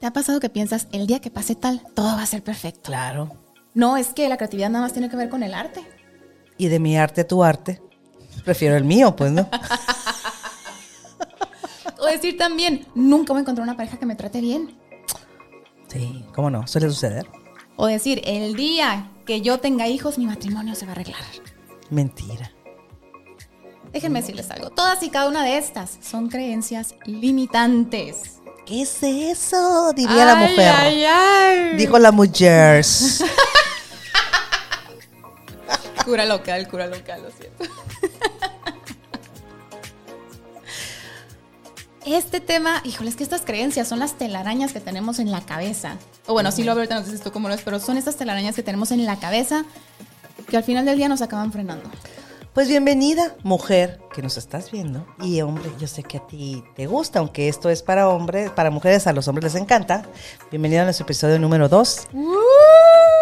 ¿Te ha pasado que piensas, el día que pase tal, todo va a ser perfecto? Claro. No, es que la creatividad nada más tiene que ver con el arte. Y de mi arte a tu arte, prefiero el mío, pues, ¿no? o decir también, nunca voy a encontrar una pareja que me trate bien. Sí, ¿cómo no? Suele suceder. O decir, el día que yo tenga hijos, mi matrimonio se va a arreglar. Mentira. Déjenme decirles algo. Todas y cada una de estas son creencias limitantes. ¿Qué es eso? Diría la mujer. Ay, ay. Dijo la mujer. cura local, cura local, lo siento. Este tema, híjole, es que estas creencias son las telarañas que tenemos en la cabeza. O bueno, sí lo ahorita, no sé si tú cómo lo ves, pero son estas telarañas que tenemos en la cabeza que al final del día nos acaban frenando. Pues bienvenida, mujer que nos estás viendo. Y hombre, yo sé que a ti te gusta, aunque esto es para hombres, para mujeres, a los hombres les encanta. Bienvenida a nuestro episodio número 2,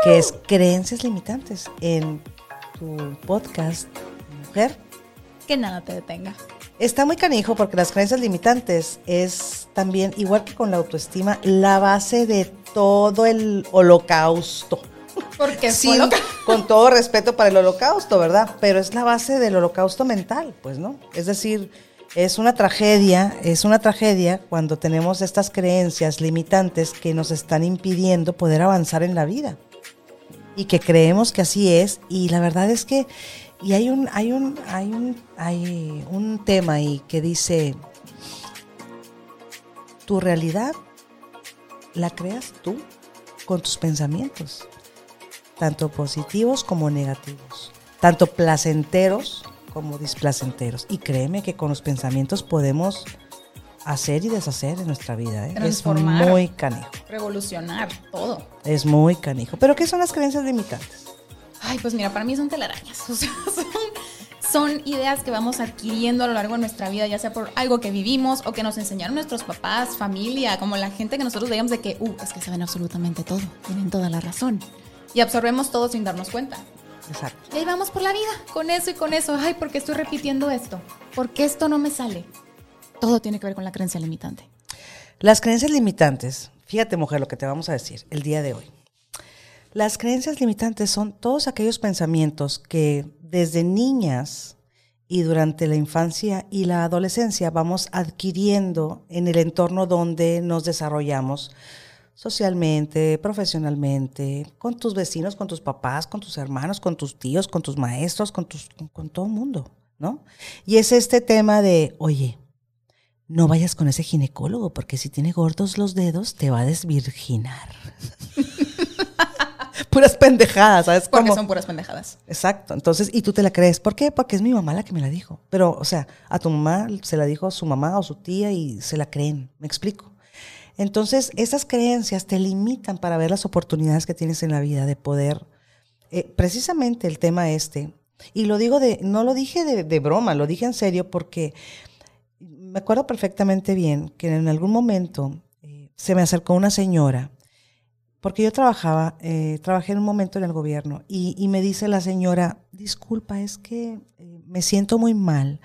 que es creencias limitantes en tu podcast, mujer. Que nada te detenga. Está muy canijo porque las creencias limitantes es también, igual que con la autoestima, la base de todo el holocausto. Porque sí, con todo respeto para el holocausto, ¿verdad? Pero es la base del holocausto mental, pues, ¿no? Es decir, es una tragedia, es una tragedia cuando tenemos estas creencias limitantes que nos están impidiendo poder avanzar en la vida. Y que creemos que así es. Y la verdad es que, y hay un, hay un, hay un, hay un tema ahí que dice, tu realidad la creas tú con tus pensamientos tanto positivos como negativos, tanto placenteros como displacenteros. Y créeme que con los pensamientos podemos hacer y deshacer en nuestra vida. ¿eh? Es muy canijo. Revolucionar todo. Es muy canijo. ¿Pero qué son las creencias limitantes? Ay, pues mira, para mí son telarañas. son, ideas que vamos adquiriendo a lo largo de nuestra vida, ya sea por algo que vivimos o que nos enseñaron nuestros papás, familia, como la gente que nosotros veíamos de que, uh, es que saben absolutamente todo, tienen toda la razón y absorbemos todo sin darnos cuenta. Exacto. Y ahí vamos por la vida, con eso y con eso. Ay, ¿por qué estoy repitiendo esto? ¿Por qué esto no me sale? Todo tiene que ver con la creencia limitante. Las creencias limitantes, fíjate mujer lo que te vamos a decir el día de hoy. Las creencias limitantes son todos aquellos pensamientos que desde niñas y durante la infancia y la adolescencia vamos adquiriendo en el entorno donde nos desarrollamos socialmente, profesionalmente, con tus vecinos, con tus papás, con tus hermanos, con tus tíos, con tus maestros, con, tus, con, todo el mundo, ¿no? Y es este tema de, oye, no vayas con ese ginecólogo porque si tiene gordos los dedos te va a desvirginar. puras pendejadas, ¿sabes? Porque son puras pendejadas. Exacto. Entonces, y tú te la crees. ¿Por qué? Porque es mi mamá la que me la dijo. Pero, o sea, a tu mamá se la dijo su mamá o su tía y se la creen. ¿Me explico? Entonces, esas creencias te limitan para ver las oportunidades que tienes en la vida de poder, eh, precisamente el tema este, y lo digo de, no lo dije de, broma, lo dije en serio porque me acuerdo perfectamente bien que en algún momento eh, se me acercó una señora, porque yo trabajaba, eh, trabajé en un momento en el gobierno, y, y me dice la señora, disculpa, es que me siento muy mal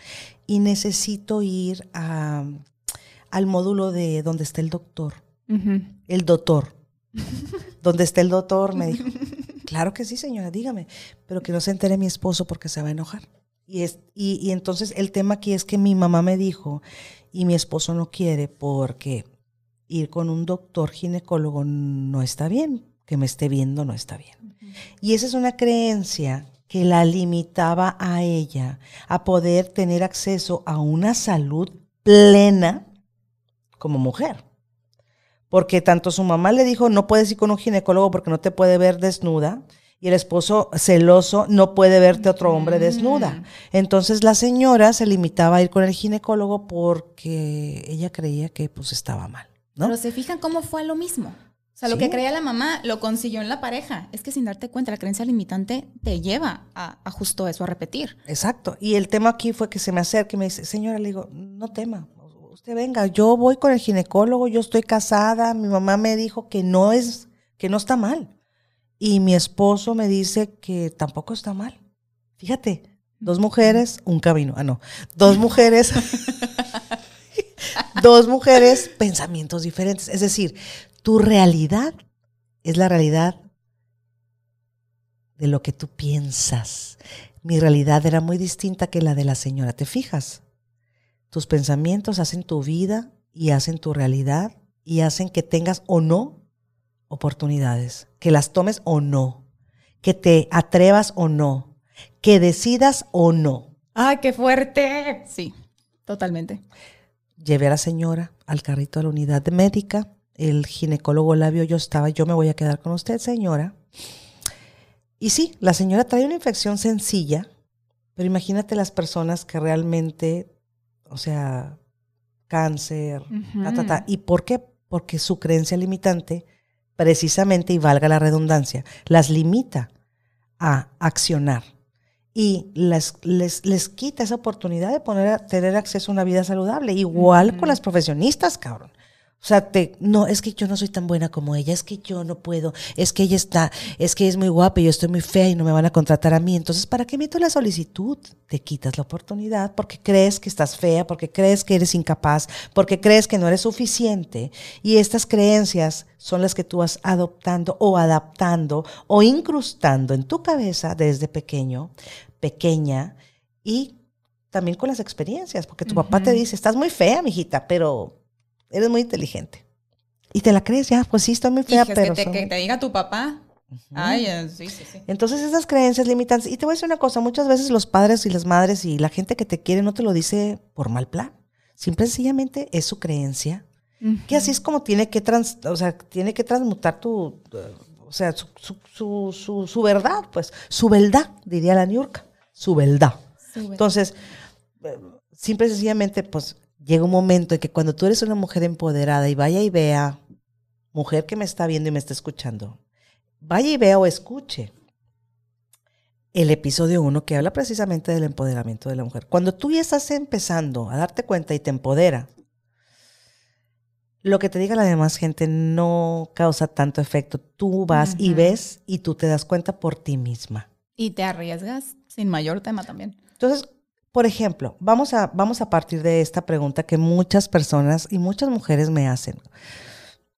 y necesito ir a al módulo de donde está el doctor. El doctor. donde está el doctor, me dijo. Claro que sí, señora, dígame, pero que no se entere mi esposo porque se va a enojar. Y, es, y, entonces el tema aquí es que mi mamá me dijo y mi esposo no quiere porque ir con un doctor ginecólogo no está bien, que me esté viendo no está bien. Y esa es una creencia que la limitaba a ella a poder tener acceso a una salud plena como mujer. Porque tanto su mamá le dijo, no puedes ir con un ginecólogo porque no te puede ver desnuda, y el esposo celoso no puede verte otro hombre desnuda. Entonces la señora se limitaba a ir con el ginecólogo porque ella creía que pues estaba mal. ¿no? Pero se fijan cómo fue lo mismo. O sea, lo que creía la mamá lo consiguió en la pareja. Es que sin darte cuenta, la creencia limitante te lleva a, a, justo eso, a repetir. Exacto. Y el tema aquí fue que se me acerca y me dice, señora, le digo, no tema, usted venga, yo voy con el ginecólogo, yo estoy casada, mi mamá me dijo que no es, que no está mal. Y mi esposo me dice que tampoco está mal. Fíjate, dos mujeres, un camino. Ah, no. Dos mujeres. dos mujeres, pensamientos diferentes. Es decir, Tu realidad es la realidad de lo que tú piensas. Mi realidad era muy distinta que la de la señora. ¿Te fijas? Tus pensamientos hacen tu vida y hacen tu realidad y hacen que tengas o no oportunidades, que las tomes o no, que te atrevas o no, que decidas o no. ¡Ay, qué fuerte! Sí, totalmente. Llevé a la señora al carrito de la unidad médica. El ginecólogo la vio, yo estaba, yo me voy a quedar con usted, señora. Y sí, la señora trae una infección sencilla, pero imagínate las personas que realmente, o sea, cáncer, ta, ta, ta. ¿Y por qué? Porque su creencia limitante, precisamente, y valga la redundancia, las limita a accionar y les, les, les quita esa oportunidad de poner tener acceso a una vida saludable. Igual con las profesionistas, cabrón. O sea, te, no, es que yo no soy tan buena como ella, es que yo no puedo, es que ella está, es que es muy guapa y yo estoy muy fea y no me van a contratar a mí. Entonces, ¿para qué meto la solicitud? Te quitas la oportunidad porque crees que estás fea, porque crees que eres incapaz, porque crees que no eres suficiente. Y estas creencias son las que tú vas adoptando o adaptando o incrustando en tu cabeza desde pequeño, pequeña y también con las experiencias, porque tu papá te dice, estás muy fea, mijita, pero eres muy inteligente. Y te la crees, ya, pues sí, estoy muy fea, pero... Que te, que te diga tu papá. Ay, eh, sí, sí, sí. Entonces esas creencias limitantes, y te voy a decir una cosa, muchas veces los padres y las madres y la gente que te quiere no te lo dice por mal plan. Simple y sencillamente es su creencia, que así es como tiene que, trans, o sea, tiene que transmutar tu, o sea, su, su, su, su, verdad, pues, su verdad, diría la Niurka, su verdad. Entonces, eh, simple y sencillamente, pues, llega un momento en que cuando tú eres una mujer empoderada y vaya y vea, mujer que me está viendo y me está escuchando, vaya y vea o escuche el episodio 1 que habla precisamente del empoderamiento de la mujer. Cuando tú ya estás empezando a darte cuenta y te empodera, lo que te diga la demás gente no causa tanto efecto. Tú vas y ves y tú te das cuenta por ti misma. Y te arriesgas sin mayor tema también. Entonces, por ejemplo, vamos a, vamos a partir de esta pregunta que muchas personas y muchas mujeres me hacen.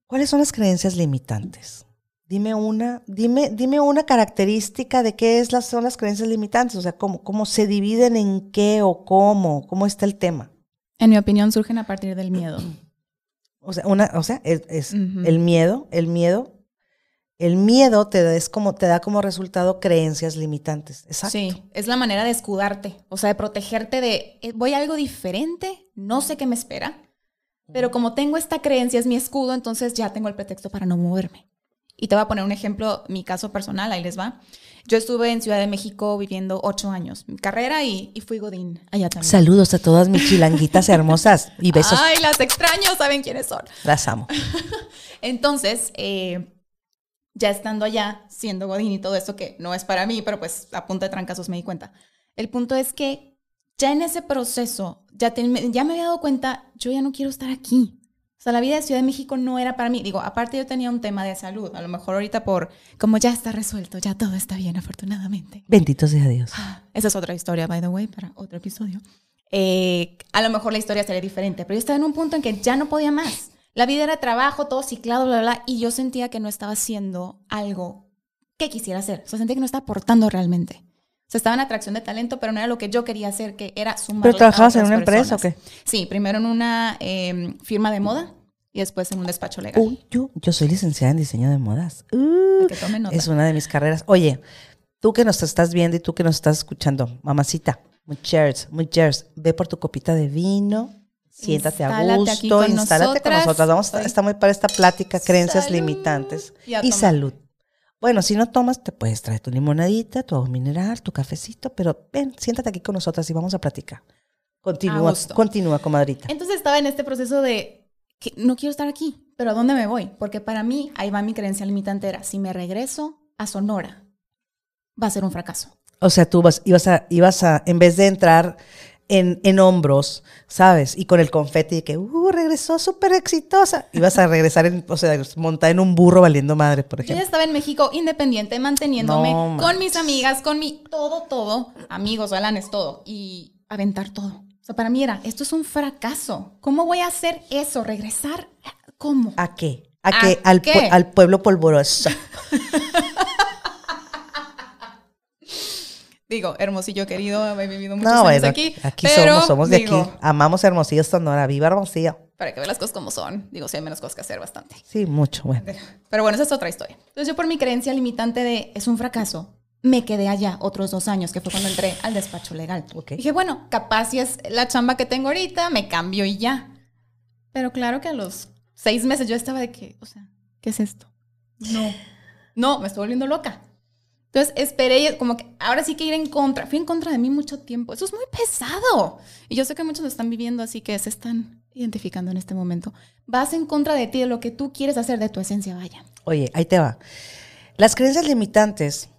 ¿Cuáles son las creencias limitantes? Dime una, dime, dime una característica de qué es las, son las creencias limitantes, o sea, cómo, cómo se dividen en qué o cómo, cómo está el tema. En mi opinión, surgen a partir del miedo. O sea, una, o sea, es, el miedo, el miedo el miedo te da, es como, te da como resultado creencias limitantes. Exacto. Sí, es la manera de escudarte, o sea, de protegerte de, eh, voy a algo diferente, no sé qué me espera, pero como tengo esta creencia, es mi escudo, entonces ya tengo el pretexto para no moverme. Y te voy a poner un ejemplo, mi caso personal, ahí les va. Yo estuve en Ciudad de México viviendo ocho años, mi carrera y, y, fui Godín allá también. Saludos a todas mis chilanguitas hermosas y besos. Ay, las extraño, saben quiénes son. Las amo. Entonces, eh, ya estando allá, siendo Godín y todo eso que no es para mí, pero pues a punta de trancazos me di cuenta. El punto es que ya en ese proceso, ya, ya me había dado cuenta, yo ya no quiero estar aquí. O sea, la vida de Ciudad de México no era para mí. Digo, aparte yo tenía un tema de salud. A lo mejor ahorita por, como ya está resuelto, ya todo está bien, afortunadamente. Bendito sea Dios. Ah, esa es otra historia, by the way, para otro episodio. Eh, a lo mejor la historia sería diferente, pero yo estaba en un punto en que ya no podía más. La vida era trabajo, todo ciclado, bla, bla, bla, y yo sentía que no estaba haciendo algo que quisiera hacer. O sea, sentía que no estaba aportando realmente. O sea, estaba en atracción de talento, pero no era lo que yo quería hacer, que era sumar. ¿Pero trabajabas en una empresa o qué? Sí, primero en una em, firma de moda y después en un despacho legal. Uy, yo, yo soy licenciada en diseño de modas. Uh, que tome nota. Es una de mis carreras. Oye, tú que nos estás viendo y tú que nos estás escuchando, mamacita, muchachos, muchachos, ve por tu copita de vino, Siéntate a gusto, instálate con nosotras. Vamos, a muy para esta plática, creencias limitantes y, salud. Bueno, si no tomas, te puedes traer tu limonadita, tu agua mineral, tu cafecito, pero ven, siéntate aquí con nosotras y vamos a platicar. Continúa, continúa, comadrita. Entonces estaba en este proceso de que no quiero estar aquí, pero ¿a dónde me voy? Porque para mí, ahí va mi creencia limitante, era, si me regreso a Sonora, va a ser un fracaso. O sea, tú vas, ibas a, ibas a, en vez de entrar en, en, hombros, ¿sabes? Y con el confeti de que, uh, regresó súper exitosa. Ibas a regresar, en, o sea, montada en un burro valiendo madre, por ejemplo. Yo estaba en México independiente, manteniéndome con mis amigas, con mi todo, todo, amigos, galanes, todo. Y aventar todo. O sea, para mí era, esto es un fracaso. ¿Cómo voy a hacer eso? ¿Regresar? ¿Cómo? ¿A qué? A, ¿A que al, qué? al pueblo polvoroso. Digo, Hermosillo querido, he vivido muchos No, años bueno, aquí. aquí, pero, somos, somos de digo, aquí. Amamos Hermosillo, Sonora. Viva Hermosillo. Para que vean las cosas como son. Digo, sí hay menos cosas que hacer bastante. Sí, mucho, bueno. Pero bueno, esa es otra historia. Entonces yo por mi creencia limitante de es un fracaso, me quedé allá otros dos años, que fue cuando entré al despacho legal. Ok. Dije, bueno, capaz si es la chamba que tengo ahorita, me cambio y ya. Pero claro que a los seis meses yo estaba de que, o sea, ¿qué es esto? No. No, me estoy volviendo loca. Entonces esperé, como que ahora sí que ir en contra. Fui en contra de mí mucho tiempo. Eso es muy pesado. Y yo sé que muchos lo están viviendo, así que se están identificando en este momento. Vas en contra de ti, de lo que tú quieres hacer, de tu esencia, vaya. Oye, ahí te va. Las creencias limitantes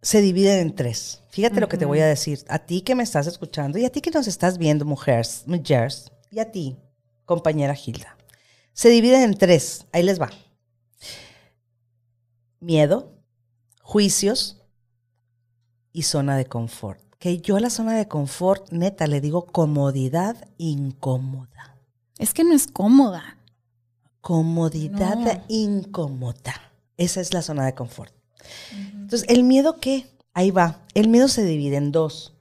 se dividen en tres. Fíjate lo que te voy a decir. A ti que me estás escuchando y a ti que nos estás viendo, mujeres, mujeres, y a ti, compañera Gilda. Se dividen en tres. Ahí les va. Miedo, juicios y zona de confort. Que yo a la zona de confort, neta, le digo comodidad incómoda. Es que no es cómoda. Comodidad No. incómoda. Esa es la zona de confort. Entonces, ¿el miedo qué? Ahí va. El miedo se divide en dos.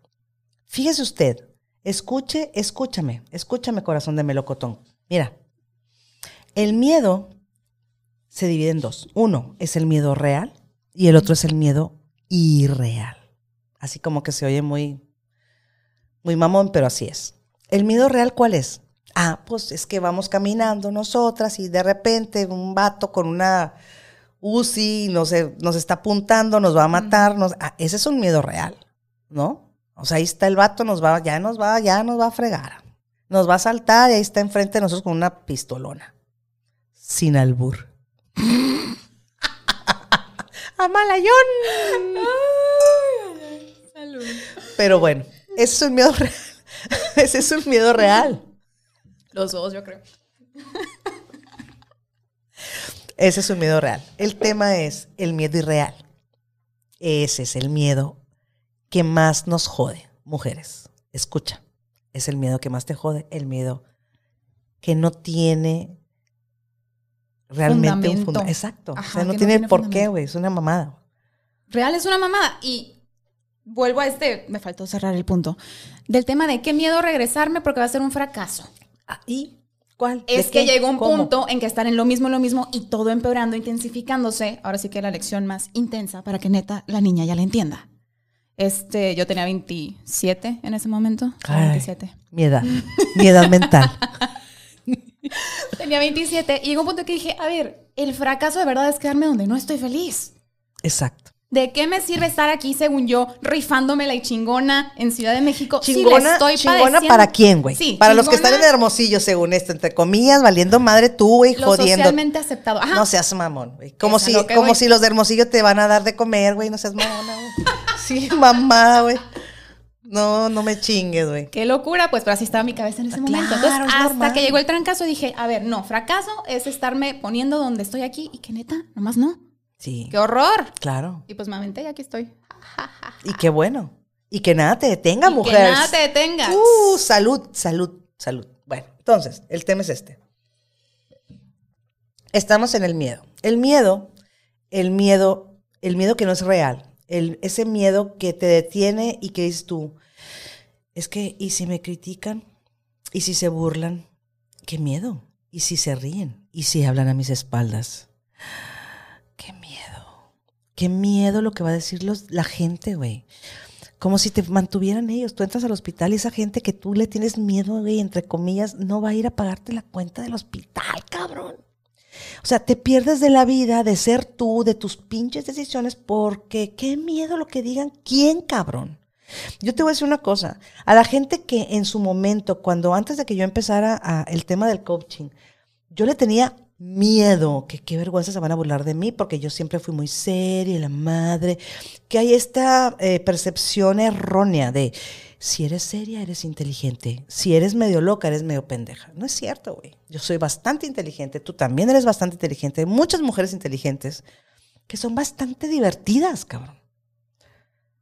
Fíjese usted. Escuche, escúchame. Escúchame, corazón de melocotón. Mira. El miedo se divide en dos. Uno es el miedo real y el otro es el miedo irreal. Así como que se oye muy, muy mamón, pero así es. ¿El miedo real cuál es? Ah, pues es que vamos caminando nosotras y de repente un vato con una UCI nos, nos está apuntando, nos va a matar. nos- ah, ese es un miedo real, ¿no? O sea, ahí está el vato, nos va, ya nos va, ya nos va a fregar. Nos va a saltar y ahí está enfrente de nosotros con una pistolona. Sin albur. ¡Amalayón! Salud. Pero bueno, ese es un miedo real. Ese es un miedo real. Los dos, yo creo. Ese es un miedo real. El tema es el miedo irreal. Ese es el miedo que más nos jode, mujeres. Escucha, es el miedo que más te jode, el miedo que no tiene realmente un Fundamento. Exacto. Ajá, o sea, no que no tiene, tiene por qué, güey. Es una mamada. Real es una mamada. Y vuelvo a este, me faltó cerrar el punto, del tema de qué miedo regresarme porque va a ser un fracaso. Ah, ¿Y cuál? ¿De Es que qué? llegó un ¿Cómo? punto en que estar en lo mismo, lo mismo y todo empeorando, intensificándose. Ahora sí que la lección más intensa para que neta la niña ya la entienda. Este, yo tenía 27 en ese momento. Ay. 27. Mi edad. Mi edad mental. Tenía 27 y llegó un punto que dije, a ver, el fracaso de verdad es quedarme donde no estoy feliz. Exacto. ¿De qué me sirve estar aquí, según yo, rifándomela y chingona en Ciudad de México? si la Chingona, estoy chingona padeciendo? para quién, güey. Sí, para los que están en Hermosillo, según esto, entre comillas, valiendo madre tú, güey, jodiendo. socialmente aceptado. Ajá. No seas mamón, güey. Como, si, como voy. si los de Hermosillo te van a dar de comer, güey. No seas mamona, güey. Sí, mamá, güey. No, no me chingues, güey. Qué locura, pues, pero así estaba mi cabeza en ese Ah, momento. Entonces, es hasta normal. que llegó el trancazo, dije, a ver, no, fracaso es estarme poniendo donde estoy aquí y que neta, nomás no. Sí, ¡Qué horror! claro. Y pues me aventé y aquí estoy. Y qué bueno. Y que nada te detenga, Y mujer. Que nada te detenga. Uh, salud, salud, salud. Bueno, entonces, el tema es este. Estamos en el miedo. El miedo, el miedo, el miedo que no es real. El, ese miedo que te detiene y que dices tú, es que, ¿y si me critican? ¿Y si se burlan? ¿Qué miedo? ¿Y si se ríen? ¿Y si hablan a mis espaldas? ¡Qué miedo! ¡Qué miedo lo que va a decir los, la gente, güey! Como si te mantuvieran ellos. Tú entras al hospital y esa gente que tú le tienes miedo, güey, entre comillas, no va a ir a pagarte la cuenta del hospital, cabrón. O sea, te pierdes de la vida, de ser tú, de tus pinches decisiones, porque qué miedo lo que digan. ¿Quién, cabrón? Yo te voy a decir una cosa. A la gente que en su momento, cuando antes de que yo empezara a- el tema del coaching, yo le tenía miedo, que qué vergüenza se van a burlar de mí, porque yo siempre fui muy seria, la madre, que hay esta eh, percepción errónea de si eres seria, eres inteligente, si eres medio loca, eres medio pendeja. No es cierto, güey. Yo soy bastante inteligente, tú también eres bastante inteligente, hay muchas mujeres inteligentes que son bastante divertidas, cabrón.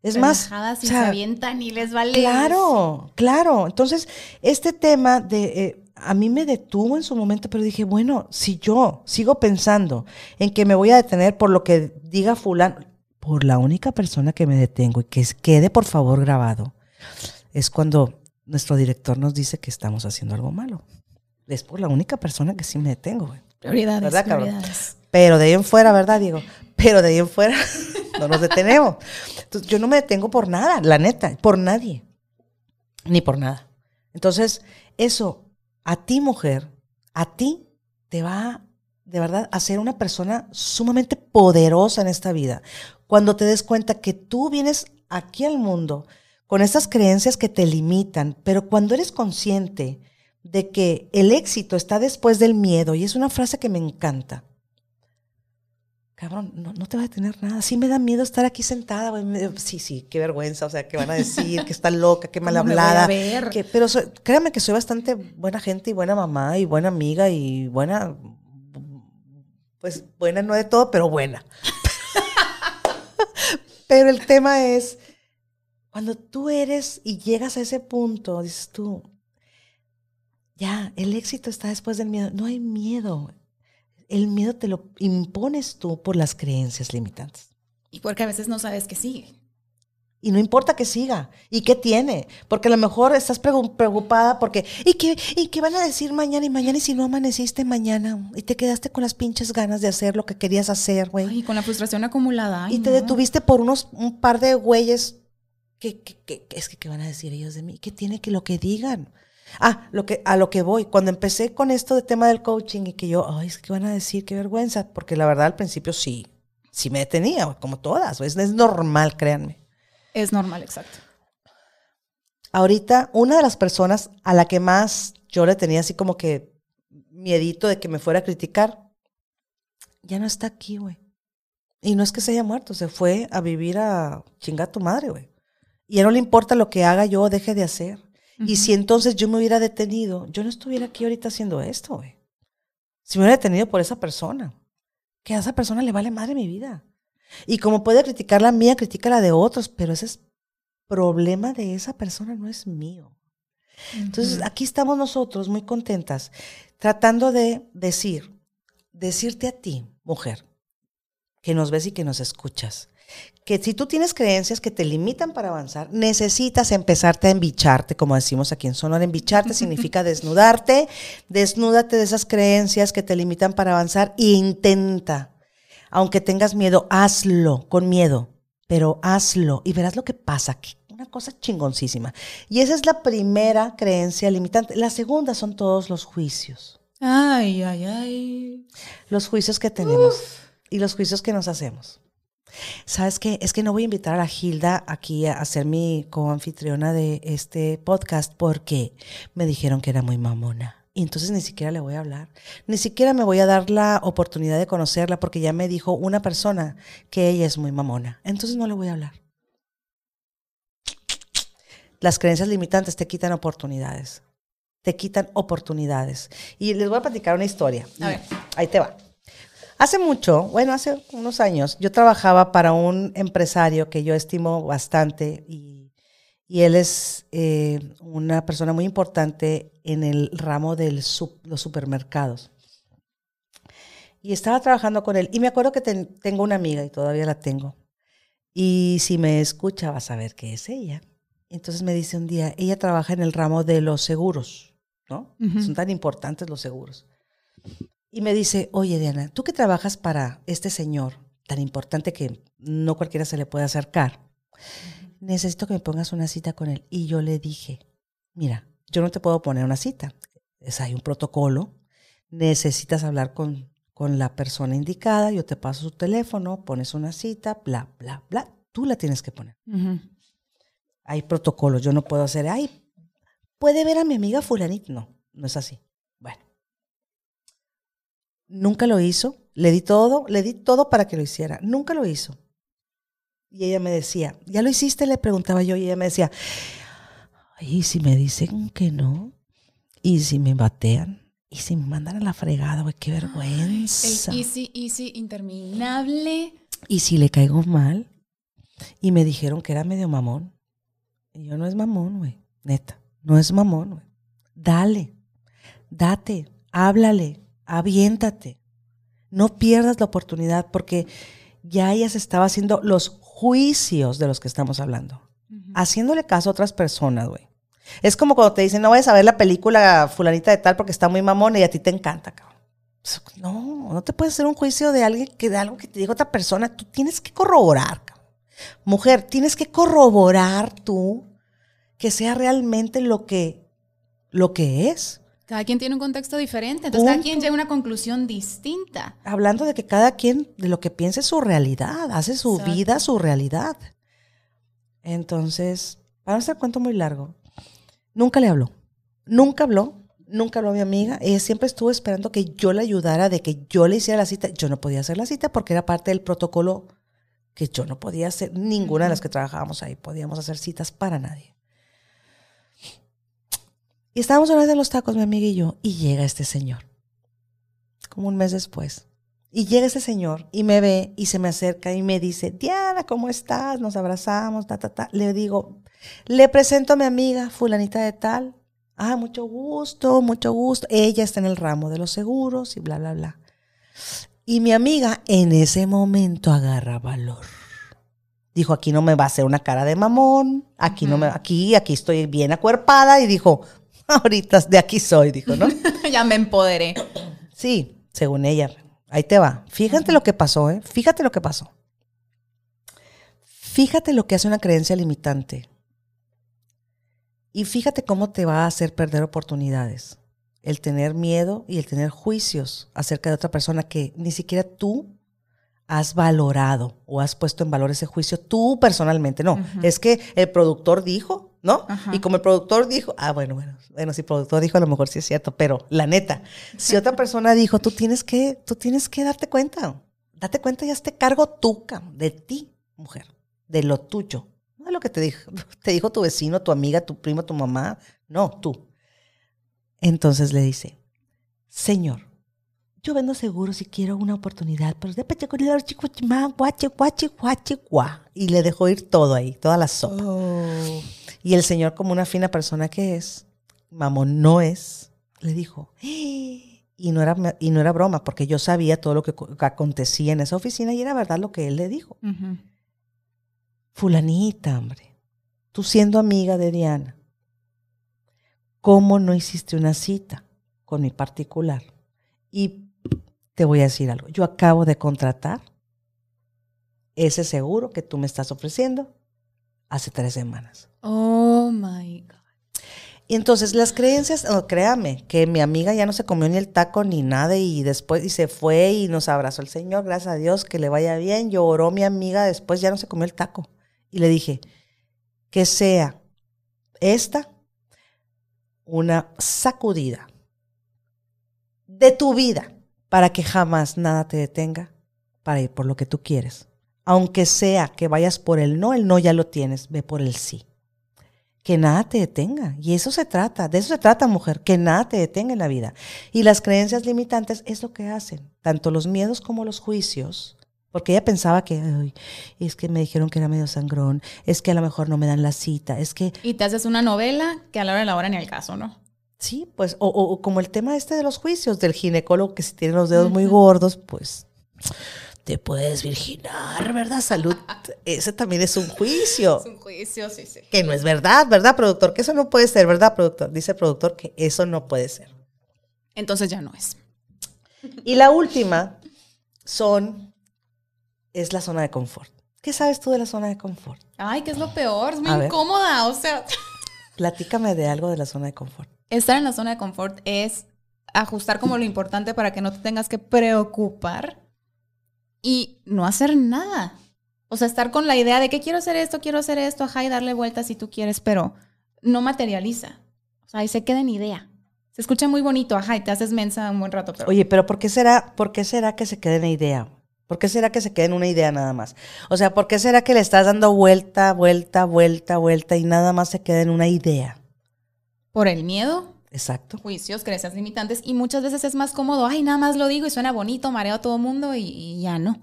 Es más, y o sea, se avientan y les vale. Claro, claro. Entonces, este tema de, eh, a mí me detuvo en su momento, pero dije, bueno, si yo sigo pensando en que me voy a detener por lo que diga fulano, por la única persona que me detengo y que quede por favor grabado, es cuando nuestro director nos dice que estamos haciendo algo malo. Es por la única persona que sí me detengo. Güey. Prioridades, ¿Verdad, cabrón? prioridades. Pero de ahí en fuera, ¿verdad, Diego? Pero de ahí en fuera no nos detenemos. Entonces, yo no me detengo por nada, la neta, por nadie. Ni por nada. Entonces, eso, a ti, mujer, a ti te va de verdad a ser una persona sumamente poderosa en esta vida. Cuando te des cuenta que tú vienes aquí al mundo con esas creencias que te limitan, pero cuando eres consciente de que el éxito está después del miedo, y es una frase que me encanta. Cabrón, no, no te va a detener nada. Sí me da miedo estar aquí sentada. Sí, sí, qué vergüenza. O sea, que van a decir que está loca, que mal ¿Cómo me voy a hablada. que- pero soy- créanme que soy bastante buena gente y buena mamá y buena amiga y buena, pues buena no de todo, pero buena. pero el tema es, cuando tú eres y llegas a ese punto, dices tú, ya, el éxito está después del miedo. No hay miedo. El miedo te lo impones tú por las creencias limitantes. Y porque a veces no sabes que sigue. Y no importa que siga. ¿Y qué tiene? Porque a lo mejor estás preocupada porque, ¿y qué, ¿y qué van a decir mañana y mañana? Y si no amaneciste mañana y te quedaste con las pinches ganas de hacer lo que querías hacer, güey. Ay, con la frustración acumulada. ay, Y te no. detuviste por unos, un par de güeyes que, que- que es que, ¿qué van a decir ellos de mí? ¿Qué tiene que lo que digan? Ah, lo que, a lo que voy. Cuando empecé con esto de tema del coaching y que yo, ay, es que van a decir, qué vergüenza. Porque la verdad al principio sí, sí me detenía, como todas. Es, es normal, créanme. Es normal, exacto. Ahorita, una de las personas a la que más yo le tenía así como que miedito de que me fuera a criticar, ya no está aquí, güey. Y no es que se haya muerto, se fue a vivir a chingar a tu madre, güey. Y ya no le importa lo que haga yo o deje de hacer. Y si entonces yo me hubiera detenido, yo no estuviera aquí ahorita haciendo esto, güey. Si me hubiera detenido por esa persona, que a esa persona le vale madre mi vida. Y como puede criticar la mía, critica la de otros, pero ese es problema de esa persona, no es mío. Entonces, aquí estamos nosotros muy contentas, tratando de decir, decirte a ti, mujer, que nos ves y que nos escuchas, que si tú tienes creencias que te limitan para avanzar, necesitas empezarte a embicharte, como decimos aquí en Sonora. Embicharte significa desnudarte, desnúdate de esas creencias que te limitan para avanzar e intenta, aunque tengas miedo, hazlo con miedo, pero hazlo y verás lo que pasa. que Una cosa chingoncísima. Y esa es la primera creencia limitante. La segunda son todos los juicios. Ay, ay, ay. Los juicios que tenemos y los juicios que nos hacemos. ¿Sabes qué? Es que no voy a invitar a la Gilda aquí a ser mi coanfitriona de este podcast porque me dijeron que era muy mamona. Y entonces ni siquiera le voy a hablar. Ni siquiera me voy a dar la oportunidad de conocerla porque ya me dijo una persona que ella es muy mamona. Entonces no le voy a hablar. Las creencias limitantes te quitan oportunidades. Te quitan oportunidades. Y les voy a platicar una historia. A ver. Ahí te va. Hace mucho, bueno, hace unos años, yo trabajaba para un empresario que yo estimo bastante y, y él es eh, una persona muy importante en el ramo de los supermercados. Y estaba trabajando con él y me acuerdo que ten- tengo una amiga y todavía la tengo. Y si me escucha vas a ver que es ella. Entonces me dice un día, ella trabaja en el ramo de los seguros, ¿no? Son tan importantes los seguros. Y me dice, oye Diana, tú que trabajas para este señor tan importante que no cualquiera se le puede acercar, necesito que me pongas una cita con él. Y yo le dije, mira, yo no te puedo poner una cita. Es, hay un protocolo, necesitas hablar con, con la persona indicada, yo te paso su teléfono, pones una cita, bla, bla, bla. Tú la tienes que poner. Hay protocolos, yo no puedo hacer, ay, puede ver a mi amiga fulanita. No, no es así. Nunca lo hizo. Le di todo, le di todo para que lo hiciera. Nunca lo hizo. Y ella me decía, ¿ya lo hiciste? Le preguntaba yo y ella me decía, ay, ¿y si me dicen que no? ¿Y si me batean? ¿Y si me mandan a la fregada? Güey, qué vergüenza. El easy, easy, interminable. ¿Y si le caigo mal? Y me dijeron que era medio mamón. Y yo no es mamón, güey. Neta. No es mamón, güey. Dale. date, háblale, aviéntate. No pierdas la oportunidad porque ya ella se estaba haciendo los juicios de los que estamos hablando. Haciéndole caso a otras personas, güey. Es como cuando te dicen, no vayas a ver la película fulanita de tal porque está muy mamona y a ti te encanta, cabrón. No, no te puedes hacer un juicio de alguien que de algo que te diga otra persona. Tú tienes que corroborar, cabrón. Mujer, tienes que corroborar tú que sea realmente lo que, lo que es. Cada quien tiene un contexto diferente, entonces cada quien llega a una conclusión distinta. Hablando de que cada quien de lo que piensa es su realidad, hace su vida su realidad. Entonces, para no hacer cuento muy largo, nunca le habló. Nunca habló, nunca habló a mi amiga. Ella siempre estuvo esperando que yo le ayudara, de que yo le hiciera la cita. Yo no podía hacer la cita porque era parte del protocolo que yo no podía hacer. Ninguna de las que trabajábamos ahí podíamos hacer citas para nadie. Y estábamos vez en los tacos, mi amiga y yo, y llega este señor, como un mes después. Y llega ese señor y me ve y se me acerca y me dice, Diana, ¿cómo estás? Nos abrazamos, ta, ta, ta. Le digo, le presento a mi amiga fulanita de tal. Ah, mucho gusto, mucho gusto. Ella está en el ramo de los seguros y bla, bla, bla. Y mi amiga en ese momento agarra valor. Dijo, aquí no me va a hacer una cara de mamón, aquí no me, aquí, aquí estoy bien acuerpada. Y dijo, ahorita de aquí soy, dijo, ¿no? ya me empoderé. Sí, según ella. Ahí te va. Fíjate lo que pasó, ¿eh? Fíjate lo que pasó. Fíjate lo que hace una creencia limitante. Y fíjate cómo te va a hacer perder oportunidades. El tener miedo y el tener juicios acerca de otra persona que ni siquiera tú has valorado o has puesto en valor ese juicio tú personalmente. No, es que el productor dijo, ¿no? Y como el productor dijo, ah, bueno, bueno, bueno, si el productor dijo, a lo mejor sí es cierto, pero la neta, si otra persona dijo, tú tienes que, tú tienes que darte cuenta, date cuenta y hazte cargo tú, de ti, mujer, de lo tuyo. No de lo que te dijo, te dijo tu vecino, tu amiga, tu primo, tu mamá, no, tú. Entonces le dice, Señor, yo vendo seguro si quiero una oportunidad, pero de y le dejó ir todo ahí, toda la sopa. Oh. Y el señor, como una fina persona que es, mamón no es, le dijo, y no, era, y no era broma, porque yo sabía todo lo que acontecía en esa oficina y era verdad lo que él le dijo. Fulanita, hombre, tú siendo amiga de Diana, ¿cómo no hiciste una cita con mi particular? Y te voy a decir algo. Yo acabo de contratar ese seguro que tú me estás ofreciendo hace tres semanas. Oh my God. Y entonces las creencias, oh, créame, que mi amiga ya no se comió ni el taco ni nada y después y se fue y nos abrazó el Señor, gracias a Dios, que le vaya bien. Lloró mi amiga, después ya no se comió el taco. Y le dije, que sea esta una sacudida de tu vida para que jamás nada te detenga para ir por lo que tú quieres. Aunque sea que vayas por el no, el no ya lo tienes, ve por el sí. Que nada te detenga. Y eso se trata, de eso se trata, mujer, que nada te detenga en la vida. Y las creencias limitantes es lo que hacen, tanto los miedos como los juicios. Porque ella pensaba que, es que me dijeron que era medio sangrón, es que a lo mejor no me dan la cita, es que... Y te haces una novela que a la hora de la hora ni al caso, ¿no? Sí, pues, o, como el tema este de los juicios del ginecólogo que si tiene los dedos muy gordos, pues te puedes virginar, ¿verdad? Salud. Ese también es un juicio. Es un juicio, sí, sí. Que no es verdad, ¿verdad, productor? Que eso no puede ser, ¿verdad, productor? Dice el productor que eso no puede ser. Entonces ya no es. Y la última son, es la zona de confort. ¿Qué sabes tú de la zona de confort? Ay, que es lo peor, es muy incómoda, o sea. Platícame de algo de la zona de confort estar en la zona de confort es ajustar como lo importante para que no te tengas que preocupar y no hacer nada. O sea, estar con la idea de que quiero hacer esto, quiero hacer esto, ajá, y darle vueltas si tú quieres, pero no materializa. O sea, ahí se queda en idea. Se escucha muy bonito, ajá, y te haces mensa un buen rato. Pero... Oye, pero ¿por qué será, por qué será que se quede en idea? ¿Por qué será que se quede en una idea nada más? O sea, ¿por qué será que le estás dando vuelta, vuelta, vuelta, vuelta y nada más se queda en una idea? Por el miedo. Exacto. Juicios, creencias limitantes. Y muchas veces es más cómodo, ay, nada más lo digo y suena bonito, mareo a todo mundo y, ya no.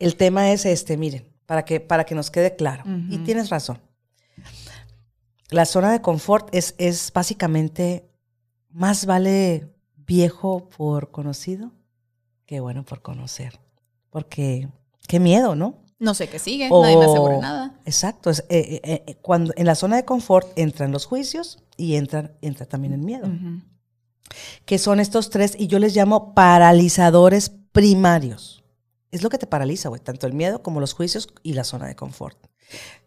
El tema es este, miren, para que, para que nos quede claro. Y tienes razón. La zona de confort es, es básicamente más vale viejo por conocido que bueno por conocer. Porque qué miedo, ¿no? No sé qué sigue, nadie me asegura nada. Exacto. es, eh, eh, eh, cuando en la zona de confort entran los juicios y entran, entra también el miedo. Que son estos tres, y yo les llamo paralizadores primarios. Es lo que te paraliza, güey. Tanto el miedo como los juicios y la zona de confort.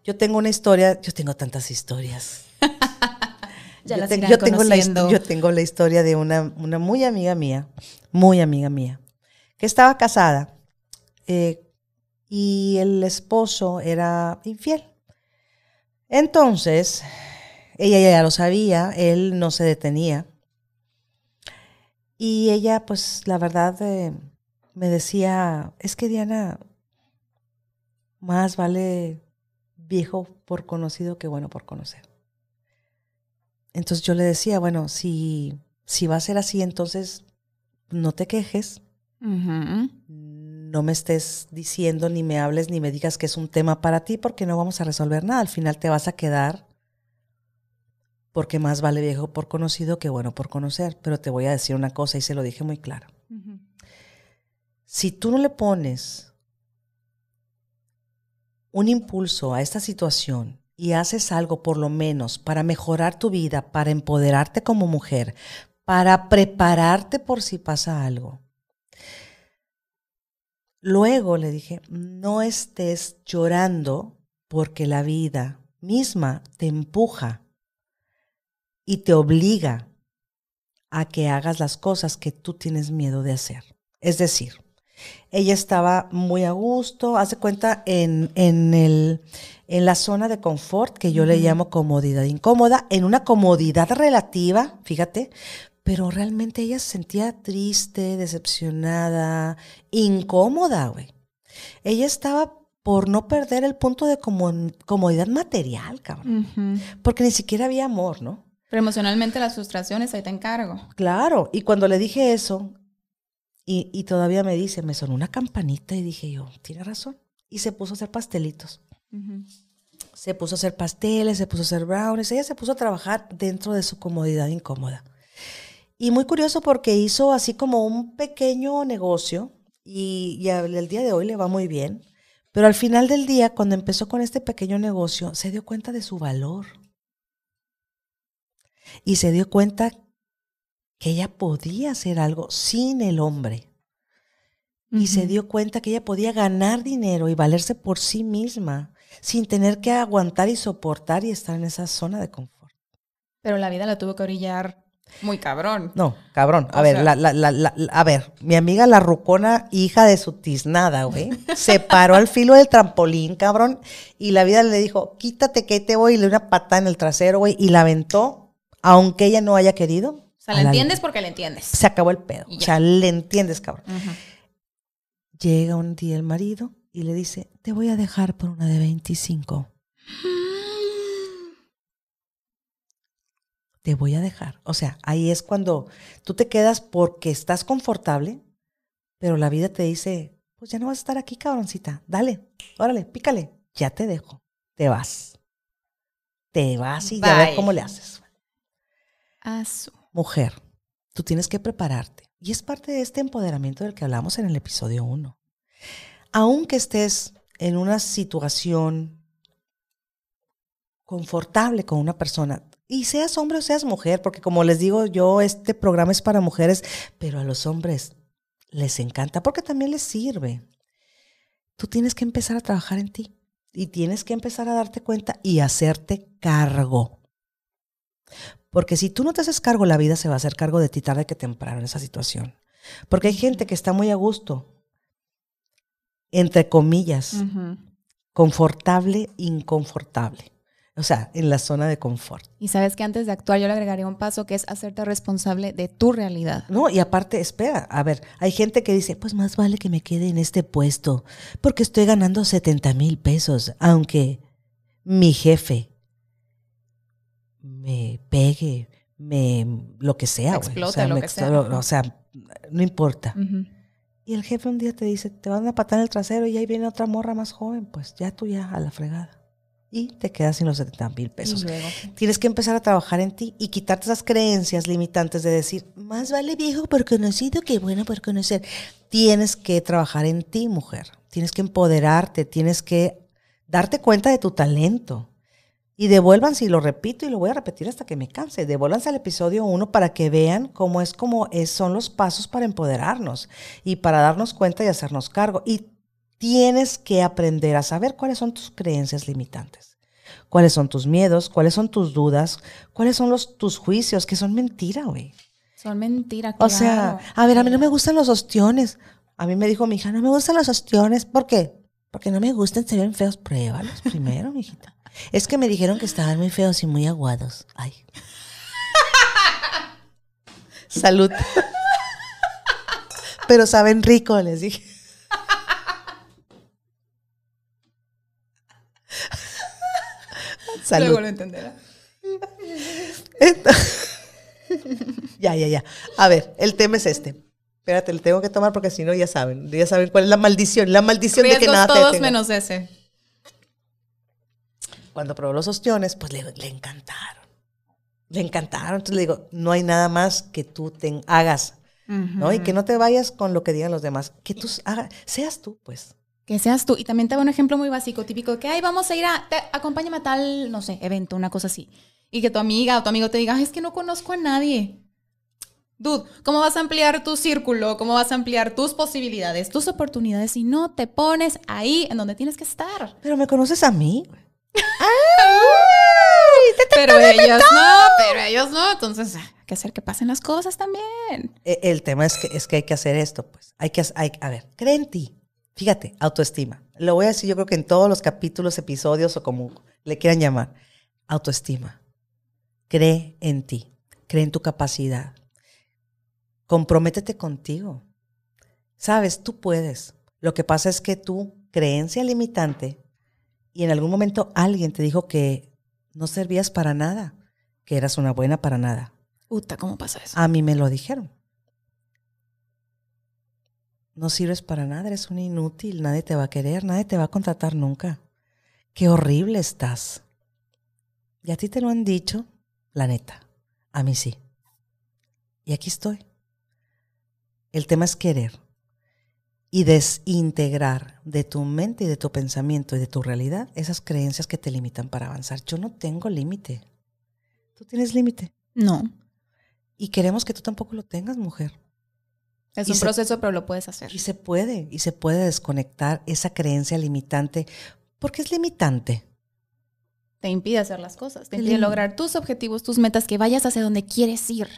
Yo tengo una historia, yo tengo tantas historias. Ya yo, las te- yo tengo la, yo tengo la historia de una, una muy amiga mía, muy amiga mía, que estaba casada eh, y el esposo era infiel. Entonces, ella ya lo sabía, él no se detenía. Y ella, pues, la verdad, eh, me decía, es que Diana, más vale viejo por conocido que bueno por conocer. Entonces yo le decía, bueno, si, si va a ser así, entonces no te quejes. No me estés diciendo, ni me hables, ni me digas que es un tema para ti, porque no vamos a resolver nada. Al final te vas a quedar, porque más vale viejo por conocido que bueno por conocer. Pero te voy a decir una cosa y se lo dije muy claro. Si tú no le pones un impulso a esta situación y haces algo por lo menos para mejorar tu vida, para empoderarte como mujer, para prepararte por si pasa algo. Luego le dije, no estés llorando porque la vida misma te empuja y te obliga a que hagas las cosas que tú tienes miedo de hacer. Es decir, ella estaba muy a gusto, hace cuenta, en, en, el, en la zona de confort, que yo le llamo comodidad incómoda, en una comodidad relativa, fíjate, pero realmente ella se sentía triste, decepcionada, incómoda, güey. Ella estaba por no perder el punto de como- comodidad material, cabrón, porque ni siquiera había amor, ¿no? Pero emocionalmente las frustraciones, ahí te encargo. Claro, y cuando le dije eso, y, y todavía me dice, me sonó una campanita y dije yo, tiene razón. Y se puso a hacer pastelitos. Se puso a hacer pasteles, se puso a hacer brownies. Ella se puso a trabajar dentro de su comodidad incómoda. Y muy curioso porque hizo así como un pequeño negocio y, y al el día de hoy le va muy bien. Pero al final del día, cuando empezó con este pequeño negocio, se dio cuenta de su valor. Y se dio cuenta que ella podía hacer algo sin el hombre. Y se dio cuenta que ella podía ganar dinero y valerse por sí misma sin tener que aguantar y soportar y estar en esa zona de confort. Pero la vida la tuvo que orillar muy cabrón. No, cabrón. A O ver, la, la- la- la- la- a ver, mi amiga la rucona, hija de su tiznada, güey, se paró al filo del trampolín, cabrón, y la vida le dijo, quítate que te voy, y le dio una patada en el trasero, güey, y la aventó, aunque ella no haya querido. O sea, la- entiendes porque la entiendes. Se acabó el pedo. O ya. sea, le entiendes, cabrón. Llega un día el marido y le dice, te voy a dejar por una de 25. Te voy a dejar. O sea, ahí es cuando tú te quedas porque estás confortable, pero la vida te dice, pues ya no vas a estar aquí, cabroncita. Dale, órale, pícale. Ya te dejo. Te vas. Te vas y ya ves cómo le haces. Ah, su- Mujer, tú tienes que prepararte. Y es parte de este empoderamiento del que hablamos en el episodio 1. Aunque estés en una situación confortable con una persona, y seas hombre o seas mujer, porque como les digo yo, este programa es para mujeres, pero a los hombres les encanta porque también les sirve. Tú tienes que empezar a trabajar en ti y tienes que empezar a darte cuenta y hacerte cargo. Porque si tú no te haces cargo, la vida se va a hacer cargo de ti tarde que temprano en esa situación. Porque hay gente que está muy a gusto, entre comillas, confortable, inconfortable. O sea, en la zona de confort. Y sabes que antes de actuar yo le agregaría un paso que es hacerte responsable de tu realidad. No, y aparte, espera, a ver, hay gente que dice, pues más vale que me quede en este puesto, porque estoy ganando 70 mil pesos, aunque mi jefe me pegue, me lo que sea, güey. Explote, o sea, lo me que sea. O sea, no importa. Y el jefe un día te dice, te van a patar en el trasero y ahí viene otra morra más joven, pues ya tú ya a la fregada. Y te quedas sin los 70 mil pesos. Tienes que empezar a trabajar en ti y quitarte esas creencias limitantes de decir, más vale viejo por conocido que bueno por conocer. Tienes que trabajar en ti, mujer. Tienes que empoderarte, tienes que darte cuenta de tu talento. Y devuélvanse, y lo repito y lo voy a repetir hasta que me canse, devuélvanse al episodio 1 para que vean cómo es como es, son los pasos para empoderarnos y para darnos cuenta y hacernos cargo. Y tienes que aprender a saber cuáles son tus creencias limitantes, cuáles son tus miedos, cuáles son tus dudas, cuáles son los, tus juicios, que son mentira, güey. Son mentiras. O sea, a ver, a mí no me gustan los ostiones. A mí me dijo mi hija, no me gustan los ostiones. ¿Por qué? Porque no me gustan, se ven feos. Pruébalos primero, mijita. Es que me dijeron que estaban muy feos y muy aguados. Ay. Salud. Pero saben rico, les dije. Salud. Luego lo entenderá. ya, ya, ya. A ver, el tema es este. Espérate, le tengo que tomar porque si no ya saben. Ya saben cuál es la maldición. La maldición de que nada te todos detenga. menos ese. Cuando probó los ostiones, pues le, le encantaron. Le encantaron. Entonces le digo, no hay nada más que tú te hagas, ¿no? Y que no te vayas con lo que digan los demás. Que tú hagas, seas tú, pues. Que seas tú. Y también te hago un ejemplo muy básico, típico, de que, ay, vamos a ir a, te- acompáñame a tal, no sé, evento, una cosa así. Y que tu amiga o tu amigo te diga, "Ay, es que no conozco a nadie. Dude, ¿cómo vas a ampliar tu círculo? ¿Cómo vas a ampliar tus posibilidades, tus oportunidades si no te pones ahí en donde tienes que estar? Pero me conoces a mí. Pero ellos no, pero ellos no. Entonces, hay que hacer que pasen las cosas también. E- El tema es que, es que hay que hacer esto, pues. Hay que, hay, a ver, cree en ti. Fíjate, autoestima. Lo voy a decir yo creo que en todos los capítulos, episodios o como le quieran llamar. Autoestima. Cree en ti. Cree en tu capacidad. Comprométete contigo. Sabes, tú puedes. Lo que pasa es que tu creencia limitante y en algún momento alguien te dijo que no servías para nada, que eras una buena para nada. Uta, ¿cómo pasa eso? A mí me lo dijeron. No sirves para nada, eres un inútil, nadie te va a querer, nadie te va a contratar nunca. Qué horrible estás. Y a ti te lo han dicho, la neta. A mí sí. Y aquí estoy. El tema es querer y desintegrar de tu mente y de tu pensamiento y de tu realidad esas creencias que te limitan para avanzar. Yo no tengo límite. Tú tienes límite. No. Y queremos que tú tampoco lo tengas, mujer. Es un se- proceso, pero lo puedes hacer. Y se puede, y se puede desconectar esa creencia limitante, porque es limitante. Te impide hacer las cosas, te impide lograr tus objetivos, tus metas, que vayas hacia donde quieres ir.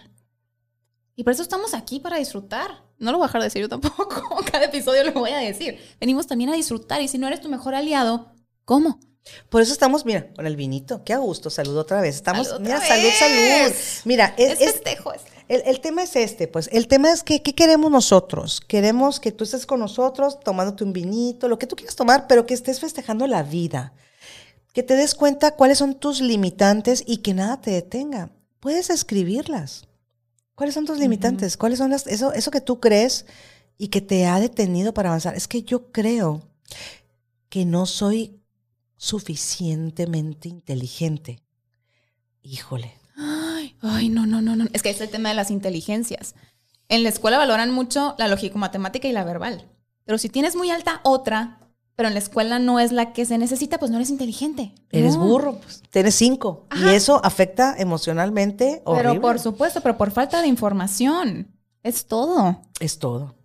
Y por eso estamos aquí, para disfrutar. No lo voy a dejar de decir yo tampoco. Cada episodio lo voy a decir. Venimos también a disfrutar. Y si no eres tu mejor aliado, ¿cómo? Por eso estamos, mira, con el vinito. Qué a gusto, salud otra vez. Estamos, Salud mira, salud, vez. salud. Mira, es, Es, es- festejo. es- el, el tema es este, pues. El tema es que, ¿qué queremos nosotros? Queremos que tú estés con nosotros tomándote un vinito, lo que tú quieras tomar, pero que estés festejando la vida. Que te des cuenta cuáles son tus limitantes y que nada te detenga. Puedes escribirlas. ¿Cuáles son tus limitantes? ¿Cuáles son las, eso, eso que tú crees y que te ha detenido para avanzar? Es que yo creo que no soy suficientemente inteligente. Híjole. Ay, no, no, no, no. Es que es el tema de las inteligencias. En la escuela valoran mucho la lógico-matemática y la verbal. Pero si tienes muy alta otra, pero en la escuela no es la que se necesita, pues no eres inteligente. Eres No. burro, pues, tienes cinco. Y eso afecta emocionalmente horrible. Pero por supuesto, pero por falta de información. Es todo. Es todo.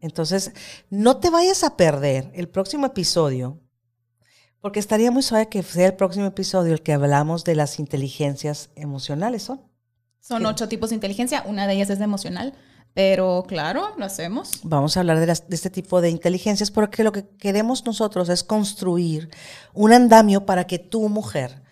Entonces, no te vayas a perder el próximo episodio, porque estaría muy suave que sea el próximo episodio el que hablamos de las inteligencias emocionales, ¿son? Son ocho tipos de inteligencia, una de ellas es de emocional, pero claro, lo hacemos. Vamos a hablar de, las- de este tipo de inteligencias porque lo que queremos nosotros es construir un andamio para que tú, mujer,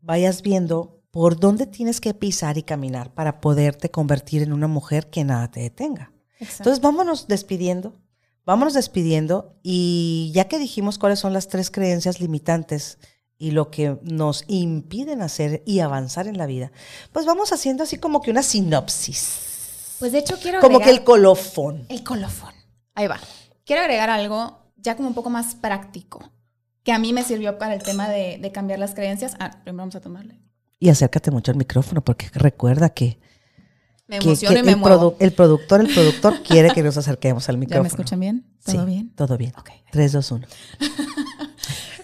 vayas viendo por dónde tienes que pisar y caminar para poderte convertir en una mujer que nada te detenga. Entonces vámonos despidiendo, vámonos despidiendo y ya que dijimos cuáles son las tres creencias limitantes y lo que nos impiden hacer y avanzar en la vida, pues vamos haciendo así como que una sinopsis, pues de hecho quiero como que agregar el colofón. el colofón. Ahí va. Quiero agregar algo ya como un poco más práctico. que a mí me sirvió para el tema de, de cambiar las creencias. Ah, primero vamos a tomarle. Y acércate mucho al micrófono porque recuerda que, Me emociono que y me el, muevo. el productor, el productor quiere que nos acerquemos al ¿Ya micrófono. me escuchan bien? ¿Todo Sí, bien? Todo bien. Ok. 3, 2, 1.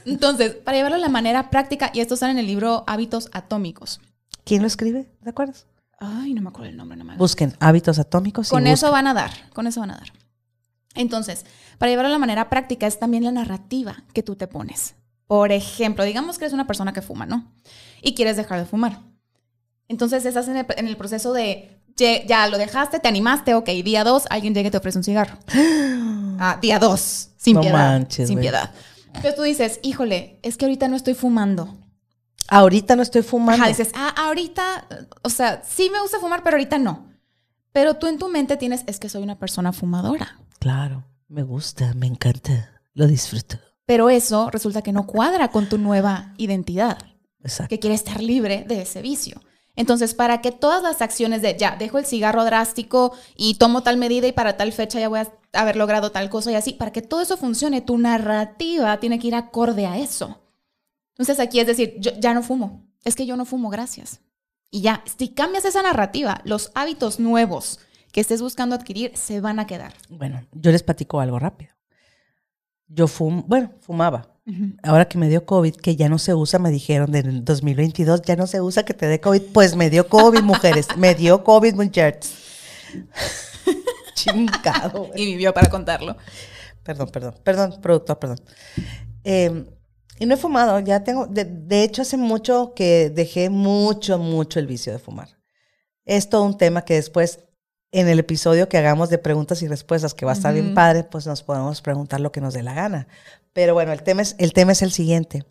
Entonces, para llevarlo de la manera práctica, y esto está en el libro Hábitos Atómicos. ¿Quién lo escribe? ¿De acuerdo? Ay, no me acuerdo el nombre, no me acuerdo. Busquen hábitos atómicos. y Con eso busquen- van a dar, con eso van a dar. Entonces, para llevarlo de la manera práctica es también la narrativa que tú te pones. Por ejemplo, digamos que eres una persona que fuma, ¿no? Y quieres dejar de fumar. Entonces estás en el, en el proceso de, ya lo dejaste, te animaste, ok, día dos, alguien llega y te ofrece un cigarro. Ah, día dos, sin No piedad. manches, sin piedad. Entonces tú dices, híjole, es que ahorita no estoy fumando. Ahorita no estoy fumando. Ajá, dices, ah, ahorita, o sea, sí me gusta fumar, pero ahorita no. Pero tú en tu mente tienes, es que soy una persona fumadora. Claro, me gusta, me encanta, lo disfruto. Pero eso resulta que no cuadra con tu nueva identidad, Exacto. que quiere estar libre de ese vicio. Entonces, para que todas las acciones de ya, dejo el cigarro drástico y tomo tal medida y para tal fecha ya voy a haber logrado tal cosa y así, para que todo eso funcione, tu narrativa tiene que ir acorde a eso. Entonces, aquí es decir, yo ya no fumo. Es que yo no fumo, gracias. Y ya, si cambias esa narrativa, los hábitos nuevos que estés buscando adquirir se van a quedar. Bueno, yo les platico algo rápido. Yo fum, bueno, fumaba. Ahora que me dio COVID, que ya no se usa, me dijeron del 2022, ya no se usa que te dé COVID. Pues me dio COVID, mujeres. me dio COVID, muchachos. Chingado. Y vivió para contarlo. Perdón, perdón, perdón, productor, perdón. Eh, y no he fumado, ya tengo, de, de hecho hace mucho que dejé mucho, mucho el vicio de fumar. Es todo un tema que después, en el episodio que hagamos de preguntas y respuestas, que va a estar bien padre, pues nos podemos preguntar lo que nos dé la gana. Pero bueno, el tema es el, tema es el siguiente.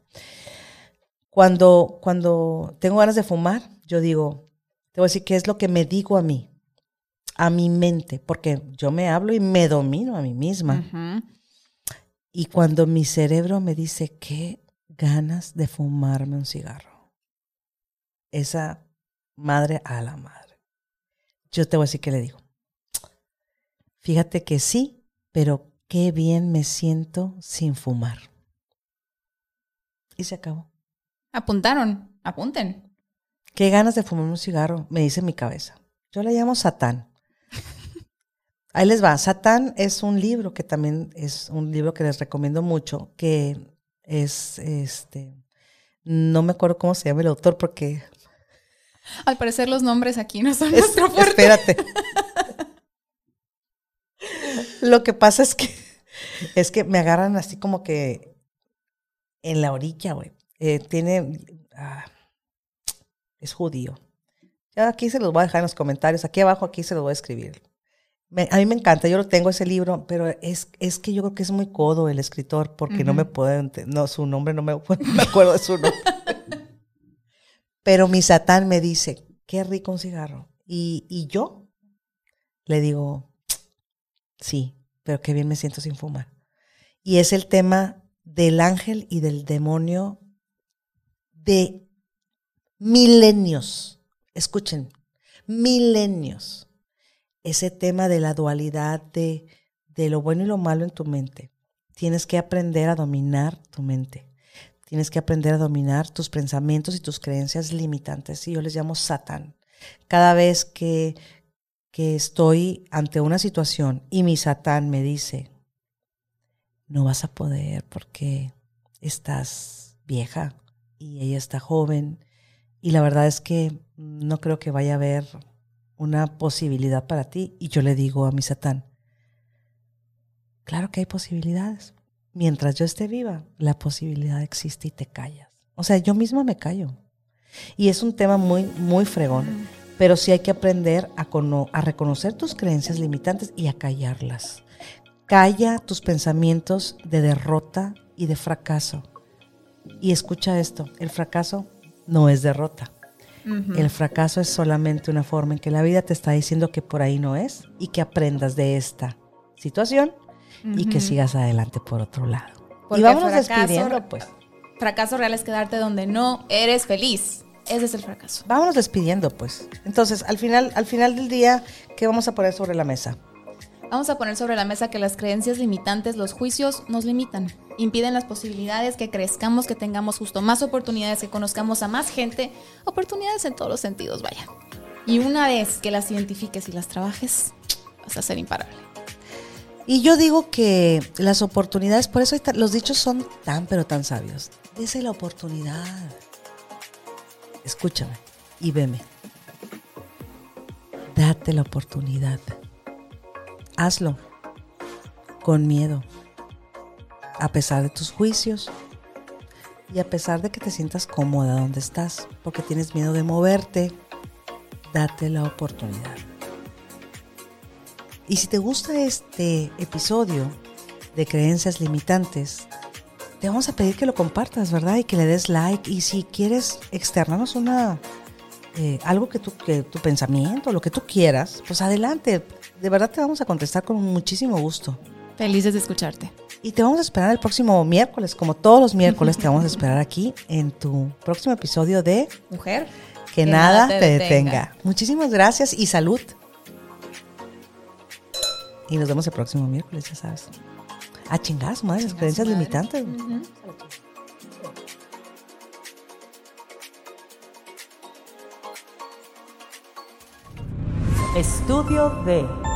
Cuando, cuando tengo ganas de fumar, yo digo, te voy a decir qué es lo que me digo a mí, a mi mente, porque yo me hablo y me domino a mí misma. Y cuando mi cerebro me dice, qué ganas de fumarme un cigarro. Esa madre a la madre. Yo te voy a decir qué le digo. Fíjate que sí, pero qué bien me siento sin fumar. Y se acabó. Apuntaron, apunten. Qué ganas de fumar un cigarro, me dice mi cabeza. Yo le llamo Satán. Ahí les va. Satán es un libro que también es un libro que les recomiendo mucho, que es este. No me acuerdo cómo se llama el autor porque. Al parecer los nombres aquí no son es- nuestro fuerte. espérate. Lo que pasa es que es que me agarran así como que en la orilla, güey. Eh, tiene. ah, es judío. Ya aquí se los voy a dejar en los comentarios. Aquí abajo, aquí se los voy a escribir. Me- a mí me encanta, yo lo tengo ese libro, pero es, es que yo creo que es muy codo el escritor porque no me puedo, no, su nombre no me, no me acuerdo de su nombre. Pero mi satán me dice, qué rico un cigarro. Y, y yo le digo, sí, pero qué bien me siento sin fumar. Y es el tema del ángel y del demonio de milenios. Escuchen, milenios. Ese tema de la dualidad de, de lo bueno y lo malo en tu mente. Tienes que aprender a dominar tu mente. Tienes que aprender a dominar tus pensamientos y tus creencias limitantes. Y yo les llamo Satán. Cada vez que, que estoy ante una situación y mi Satán me dice, no vas a poder porque estás vieja y ella está joven. Y la verdad es que no creo que vaya a haber una posibilidad para ti. Y yo le digo a mi Satán, claro que hay posibilidades. Mientras yo esté viva, la posibilidad existe y te callas. O sea, yo misma me callo. Y es un tema muy, muy fregón. Pero sí hay que aprender a, cono- a reconocer tus creencias limitantes y a callarlas. Calla tus pensamientos de derrota y de fracaso. Y escucha esto, el fracaso no es derrota. El fracaso es solamente una forma en que la vida te está diciendo que por ahí no es y que aprendas de esta situación y que sigas adelante por otro lado. Porque y vámonos fracaso- despidiendo, pues. Fracaso real es quedarte donde no eres feliz. Ese es el fracaso. Vámonos despidiendo, pues. Entonces, al final, al final del día, ¿qué vamos a poner sobre la mesa? Vamos a poner sobre la mesa que las creencias limitantes, los juicios, nos limitan. Impiden las posibilidades, que crezcamos, que tengamos justo más oportunidades, que conozcamos a más gente. Oportunidades en todos los sentidos, vaya. Y una vez que las identifiques y las trabajes, vas a ser imparable. Y yo digo que las oportunidades, por eso los dichos son tan, pero tan sabios. Dese la oportunidad. Escúchame y veme. Date la oportunidad. Hazlo con miedo, a pesar de tus juicios y a pesar de que te sientas cómoda donde estás, porque tienes miedo de moverte, date la oportunidad. Y si te gusta este episodio de creencias limitantes, te vamos a pedir que lo compartas, ¿verdad? Y que le des like. Y si quieres externarnos una eh, algo que, que tu pensamiento, lo que tú quieras, pues adelante de verdad te vamos a contestar con muchísimo gusto. Felices de escucharte. Y te vamos a esperar el próximo miércoles, como todos los miércoles, te vamos a esperar aquí en tu próximo episodio de Mujer. Que, nada, te, detenga. Muchísimas gracias y salud. Y nos vemos el próximo miércoles, ya sabes. A chingas, madre, las creencias limitantes. Estudio de